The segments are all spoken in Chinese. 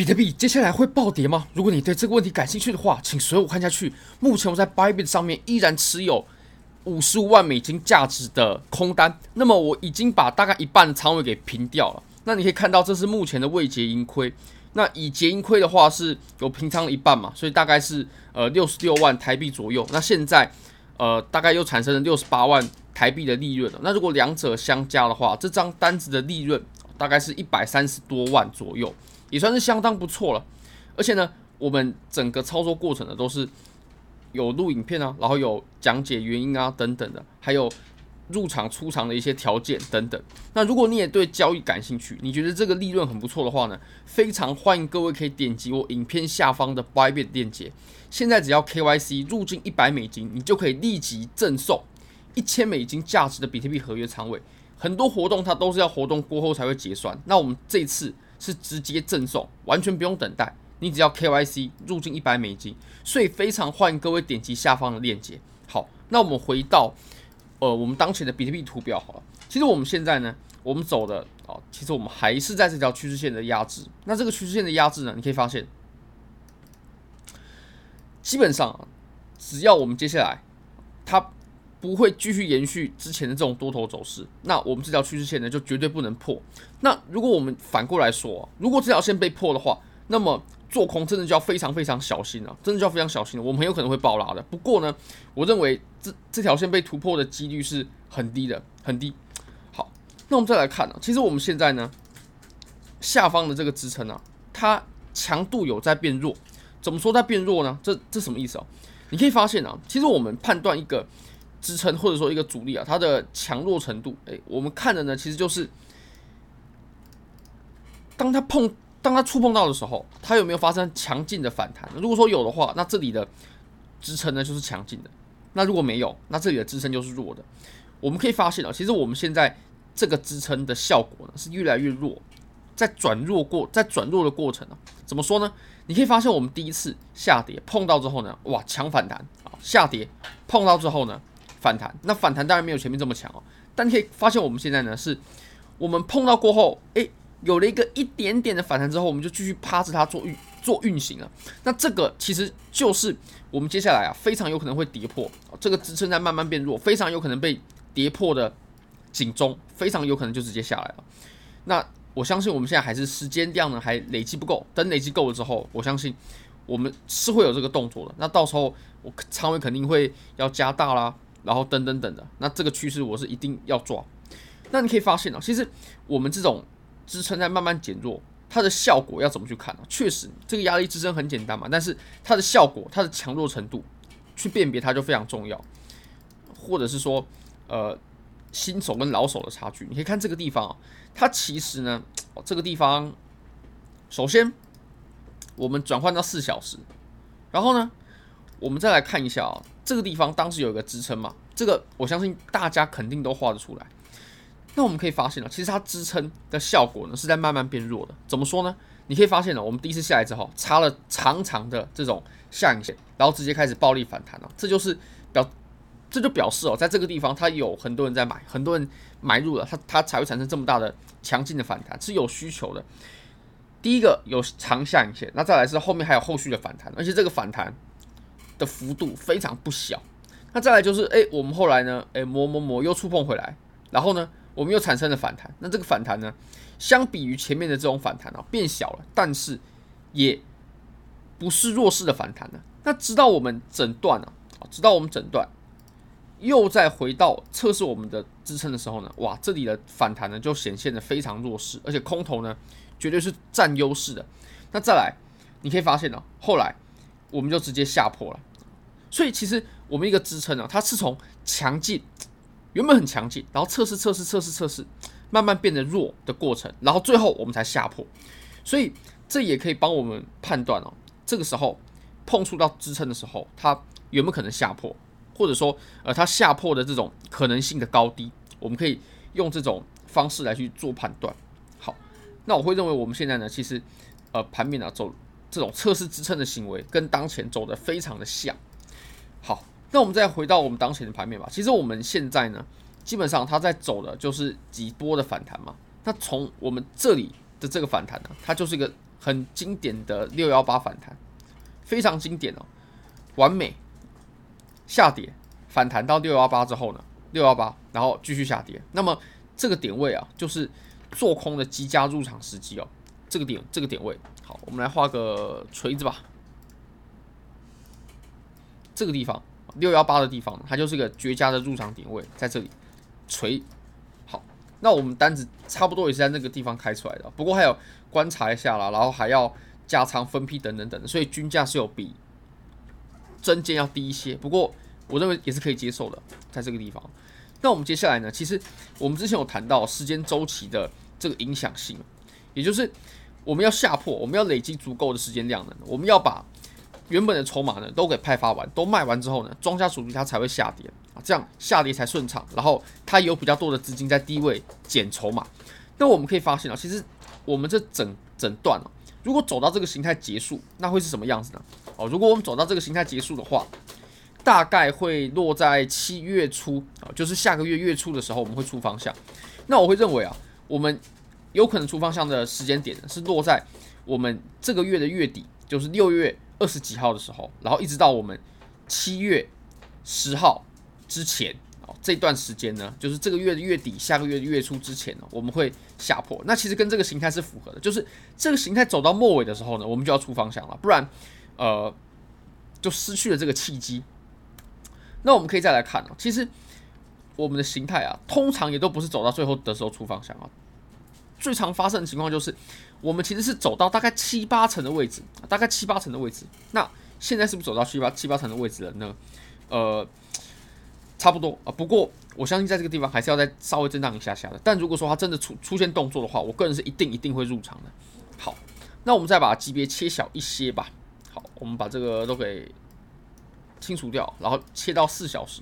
比特币接下来会暴跌吗？如果你对这个问题感兴趣的话，请随我看下去。目前我在 Bybit 上面依然持有五十五万美金价值的空单，那么我已经把大概一半的仓位给平掉了。那你可以看到，这是目前的未结盈亏。那已结盈亏的话是有平仓的一半嘛，所以大概是呃六十六万台币左右。那现在呃大概又产生了六十八万台币的利润了。那如果两者相加的话，这张单子的利润大概是一百三十多万左右，也算是相当不错了。而且呢，我们整个操作过程呢都是有录影片啊，然后有讲解原因啊等等的，还有。入场出场的一些条件等等。那如果你也对交易感兴趣，你觉得这个利润很不错的话呢，非常欢迎各位可以点击我影片下方的 Bybit 链接。现在只要 KYC 入金一百美金，你就可以立即赠送一千美金价值的比特币合约仓位。很多活动它都是要活动过后才会结算，那我们这次是直接赠送，完全不用等待，你只要 KYC 入境一百美金。所以非常欢迎各位点击下方的链接。好，那我们回到。呃，我们当前的比特币图表好了，其实我们现在呢，我们走的啊、哦，其实我们还是在这条趋势线的压制。那这个趋势线的压制呢，你可以发现，基本上只要我们接下来它不会继续延续之前的这种多头走势，那我们这条趋势线呢就绝对不能破。那如果我们反过来说，如果这条线被破的话，那么做空真的就要非常非常小心了，真的就要非常小心了，我们很有可能会爆拉的。不过呢，我认为这这条线被突破的几率是很低的，很低。好，那我们再来看呢，其实我们现在呢，下方的这个支撑啊，它强度有在变弱。怎么说在变弱呢？这这什么意思啊？你可以发现啊，其实我们判断一个支撑或者说一个阻力啊，它的强弱程度，诶，我们看的呢，其实就是当它碰。当它触碰到的时候，它有没有发生强劲的反弹？如果说有的话，那这里的支撑呢就是强劲的；那如果没有，那这里的支撑就是弱的。我们可以发现啊，其实我们现在这个支撑的效果呢是越来越弱，在转弱过，在转弱的过程呢，怎么说呢？你可以发现我们第一次下跌碰到之后呢，哇，强反弹啊！下跌碰到之后呢，反弹，那反弹当然没有前面这么强哦。但你可以发现我们现在呢，是我们碰到过后，诶。有了一个一点点的反弹之后，我们就继续趴着它做运做运行了。那这个其实就是我们接下来啊非常有可能会跌破这个支撑在慢慢变弱，非常有可能被跌破的警钟，非常有可能就直接下来了。那我相信我们现在还是时间量呢还累积不够，等累积够了之后，我相信我们是会有这个动作的。那到时候我仓位肯定会要加大啦，然后等等等的。那这个趋势我是一定要抓。那你可以发现啊，其实我们这种。支撑在慢慢减弱，它的效果要怎么去看呢？确实，这个压力支撑很简单嘛，但是它的效果、它的强弱程度，去辨别它就非常重要。或者是说，呃，新手跟老手的差距，你可以看这个地方啊，它其实呢，这个地方，首先我们转换到四小时，然后呢，我们再来看一下啊，这个地方当时有一个支撑嘛，这个我相信大家肯定都画得出来。那我们可以发现了，其实它支撑的效果呢是在慢慢变弱的。怎么说呢？你可以发现了，我们第一次下来之后，插了长长的这种下影线，然后直接开始暴力反弹了。这就是表，这就表示哦，在这个地方它有很多人在买，很多人买入了，它它才会产生这么大的强劲的反弹，是有需求的。第一个有长下影线，那再来是后面还有后续的反弹，而且这个反弹的幅度非常不小。那再来就是，哎，我们后来呢，哎，磨磨磨又触碰回来，然后呢，我们又产生了反弹，那这个反弹呢，相比于前面的这种反弹啊，变小了，但是也不是弱势的反弹呢。那直到我们整段啊，直到我们整段又再回到测试我们的支撑的时候呢，哇，这里的反弹呢就显现的非常弱势，而且空头呢绝对是占优势的。那再来，你可以发现呢，后来我们就直接下破了。所以其实我们一个支撑呢，它是从强劲。原本很强劲，然后测试测试测试测试，慢慢变得弱的过程，然后最后我们才下破，所以这也可以帮我们判断哦，这个时候碰触到支撑的时候，它有没有可能下破，或者说呃它下破的这种可能性的高低，我们可以用这种方式来去做判断。好，那我会认为我们现在呢，其实呃盘面呢走这种测试支撑的行为，跟当前走的非常的像。好。那我们再回到我们当前的盘面吧。其实我们现在呢，基本上它在走的就是几波的反弹嘛。那从我们这里的这个反弹呢，它就是一个很经典的六幺八反弹，非常经典哦，完美下跌反弹到六幺八之后呢，六幺八然后继续下跌，那么这个点位啊，就是做空的极佳入场时机哦，这个点这个点位，好，我们来画个锤子吧，这个地方六幺八的地方，它就是个绝佳的入场点位，在这里锤好。那我们单子差不多也是在那个地方开出来的，不过还有观察一下啦，然后还要加仓分批等等等，所以均价是有比针尖要低一些，不过我认为也是可以接受的，在这个地方。那我们接下来呢，其实我们之前有谈到时间周期的这个影响性，也就是我们要下破，我们要累积足够的时间量能，我们要把原本的筹码呢都给派发完，都卖完之后呢，庄家主力它才会下跌啊。这样下跌才顺畅，然后它有比较多的资金在低位减筹码。那我们可以发现啊，其实我们这整整段啊，如果走到这个形态结束，那会是什么样子呢？哦，如果我们走到这个形态结束的话，大概会落在七月初啊，就是下个月月初的时候，我们会出方向。那我会认为啊，我们有可能出方向的时间点呢，是落在我们这个月的月底，就是六月二十几号的时候，然后一直到我们七月十号。之前哦，这段时间呢，就是这个月的月底，下个月的月初之前呢，我们会下破。那其实跟这个形态是符合的，就是这个形态走到末尾的时候呢，我们就要出方向了，不然呃就失去了这个契机。那我们可以再来看啊，其实我们的形态啊，通常也都不是走到最后的时候出方向啊。最常发生的情况就是，我们其实是走到大概七八层的位置，大概七八层的位置。那现在是不是走到七八七八层的位置了呢？呃。差不多啊，不过我相信在这个地方还是要再稍微震荡一下下的。但如果说它真的出出现动作的话，我个人是一定一定会入场的。好，那我们再把级别切小一些吧。好，我们把这个都给清除掉，然后切到四小时。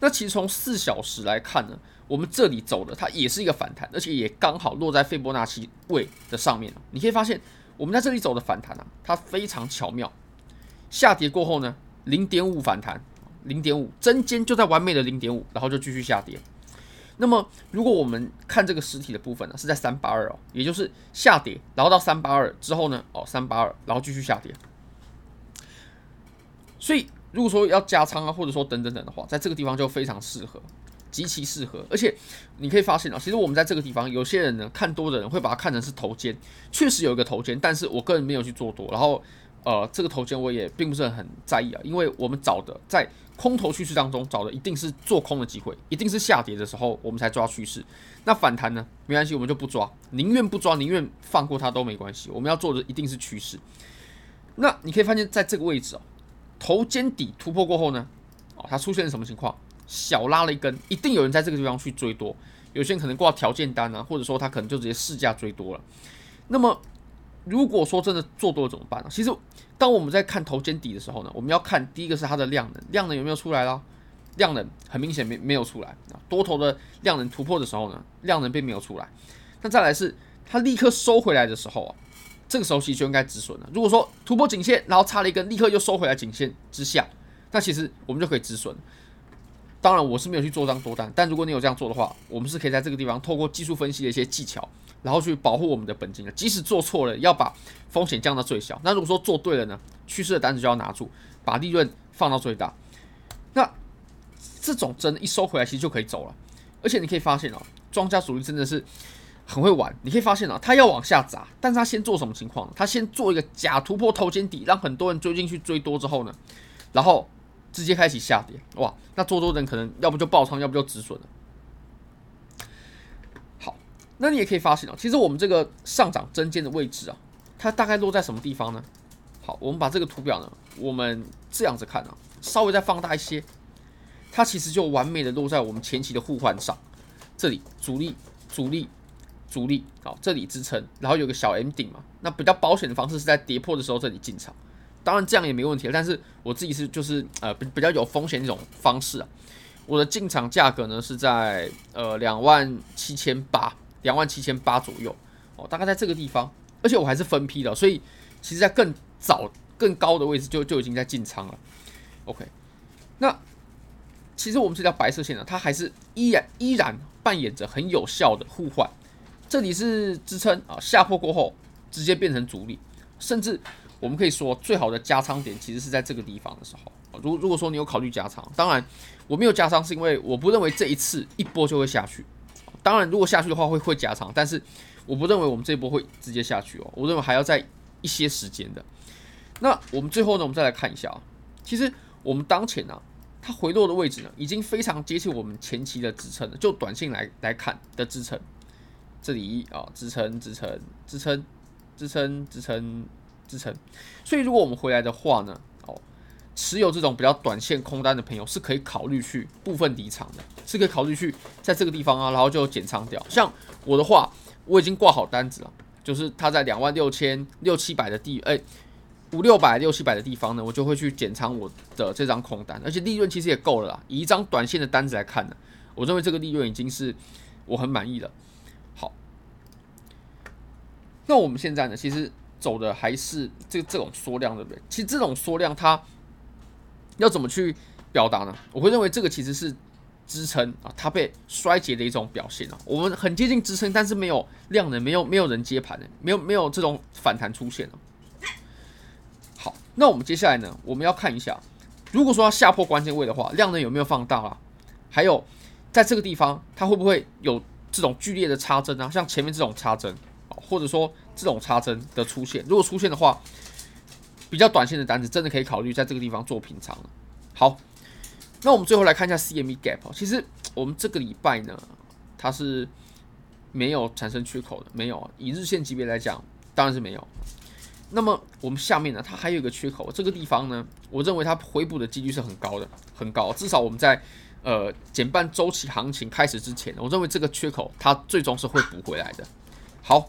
那其实从四小时来看呢，我们这里走的它也是一个反弹，而且也刚好落在斐波那契位的上面。你可以发现，我们在这里走的反弹啊，它非常巧妙。下跌过后呢，零点五反弹。零点五，针尖就在完美的零点五，然后就继续下跌。那么，如果我们看这个实体的部分呢，是在三八二哦，也就是下跌，然后到三八二之后呢，哦，三八二，然后继续下跌。所以，如果说要加仓啊，或者说等等等的话，在这个地方就非常适合，极其适合。而且，你可以发现啊，其实我们在这个地方，有些人呢看多的人会把它看成是头肩，确实有一个头肩，但是我个人没有去做多，然后。呃，这个头肩我也并不是很在意啊，因为我们找的在空头趋势当中找的一定是做空的机会，一定是下跌的时候我们才抓趋势。那反弹呢，没关系，我们就不抓，宁愿不抓，宁愿放过它都没关系。我们要做的一定是趋势。那你可以发现在这个位置哦，头肩底突破过后呢，哦，它出现什么情况？小拉了一根，一定有人在这个地方去追多，有些人可能挂条件单啊，或者说他可能就直接市价追多了。那么。如果说真的做多了怎么办呢？其实，当我们在看头肩底的时候呢，我们要看第一个是它的量能，量能有没有出来啦？量能很明显没没有出来啊。多头的量能突破的时候呢，量能并没有出来。那再来是它立刻收回来的时候啊，这个时候其实就应该止损了。如果说突破颈线，然后插了一根，立刻又收回来颈线之下，那其实我们就可以止损。当然我是没有去做这样多单，但如果你有这样做的话，我们是可以在这个地方透过技术分析的一些技巧。然后去保护我们的本金的，即使做错了，要把风险降到最小。那如果说做对了呢？趋势的单子就要拿住，把利润放到最大。那这种真的一收回来，其实就可以走了。而且你可以发现哦，庄家主力真的是很会玩。你可以发现啊，他要往下砸，但是他先做什么情况？他先做一个假突破头肩底，让很多人追进去追多之后呢，然后直接开始下跌。哇，那做多的人可能要不就爆仓，要不就止损了。好那你也可以发现啊，其实我们这个上涨针尖的位置啊，它大概落在什么地方呢？好，我们把这个图表呢，我们这样子看啊，稍微再放大一些，它其实就完美的落在我们前期的互换上，这里阻力、阻力、阻力，好，这里支撑，然后有个小 M 顶嘛，那比较保险的方式是在跌破的时候这里进场，当然这样也没问题，但是我自己是就是呃比比较有风险一种方式啊，我的进场价格呢是在呃两万七千八。两万七千八左右哦，大概在这个地方，而且我还是分批的，所以其实在更早、更高的位置就就已经在进仓了。OK，那其实我们这条白色线呢，它还是依然依然扮演着很有效的互换。这里是支撑啊，下破过后直接变成阻力，甚至我们可以说，最好的加仓点其实是在这个地方的时候。如如果说你有考虑加仓，当然我没有加仓，是因为我不认为这一次一波就会下去。当然，如果下去的话会会加仓，但是我不认为我们这一波会直接下去哦。我认为还要再一些时间的。那我们最后呢，我们再来看一下啊，其实我们当前呢，它回落的位置呢，已经非常接近我们前期的支撑了。就短线来来看的支撑，这里啊，支撑支撑支撑支撑支撑支撑。所以如果我们回来的话呢，哦，持有这种比较短线空单的朋友是可以考虑去部分离场的，是可以考虑去在这个地方啊，然后就减仓掉。像我的话，我已经挂好单子了，就是它在两万六千六七百的地，哎。五六百、六七百的地方呢，我就会去减仓我的这张空单，而且利润其实也够了啦。以一张短线的单子来看呢，我认为这个利润已经是我很满意了。那我们现在呢，其实走的还是这这种缩量，对不对？其实这种缩量它要怎么去表达呢？我会认为这个其实是支撑啊，它被衰竭的一种表现啊。我们很接近支撑，但是没有量能，没有没有人接盘的，没有没有这种反弹出现了。好，那我们接下来呢，我们要看一下，如果说要下破关键位的话，量能有没有放大啊？还有，在这个地方，它会不会有这种剧烈的插针啊？像前面这种插针，或者说这种插针的出现，如果出现的话，比较短线的单子真的可以考虑在这个地方做平仓。好，那我们最后来看一下 CME Gap，其实我们这个礼拜呢，它是没有产生缺口的，没有。以日线级别来讲，当然是没有。那么我们下面呢，它还有一个缺口，这个地方呢，我认为它回补的几率是很高的，很高。至少我们在呃减半周期行情开始之前，我认为这个缺口它最终是会补回来的。好，